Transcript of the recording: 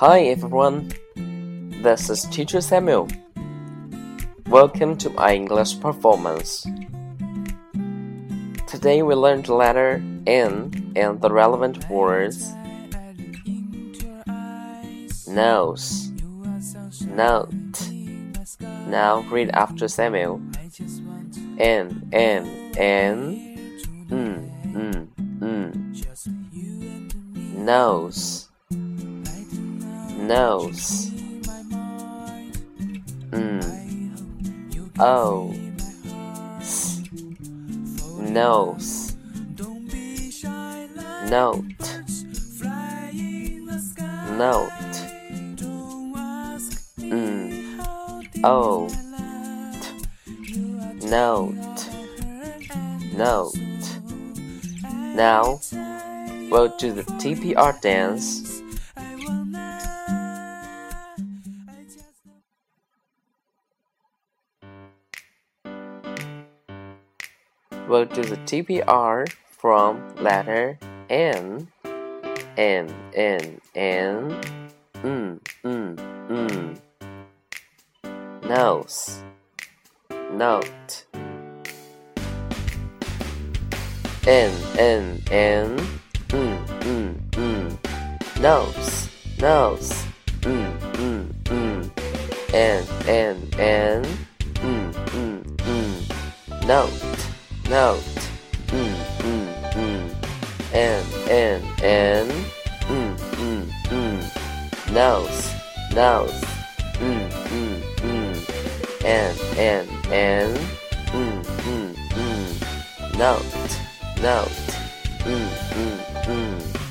Hi everyone, this is Teacher Samuel. Welcome to my English performance. Today we learned the letter N and the relevant words nose, note. Now read after Samuel. N, N, N, mm, mm, mm. Nose, nose. Mm. O, s, nose. Note, note. Mm. O, t, note, note. Now, we'll do the TPR dance. We'll do the TPR from letter N, N, N, N, mm, mm, mm. Nose, note. N, N, N, mm, mm, mm. Nose, nose, mm, mm, mm. N, N, N, mm, mm, mm. Note, note, mm, mm, mm. N, N, N, mm, mm, mm. Nose, nose, mm, mm, mm. N, N, N, mm, mm, mm. Note, note, mm, mm, mm.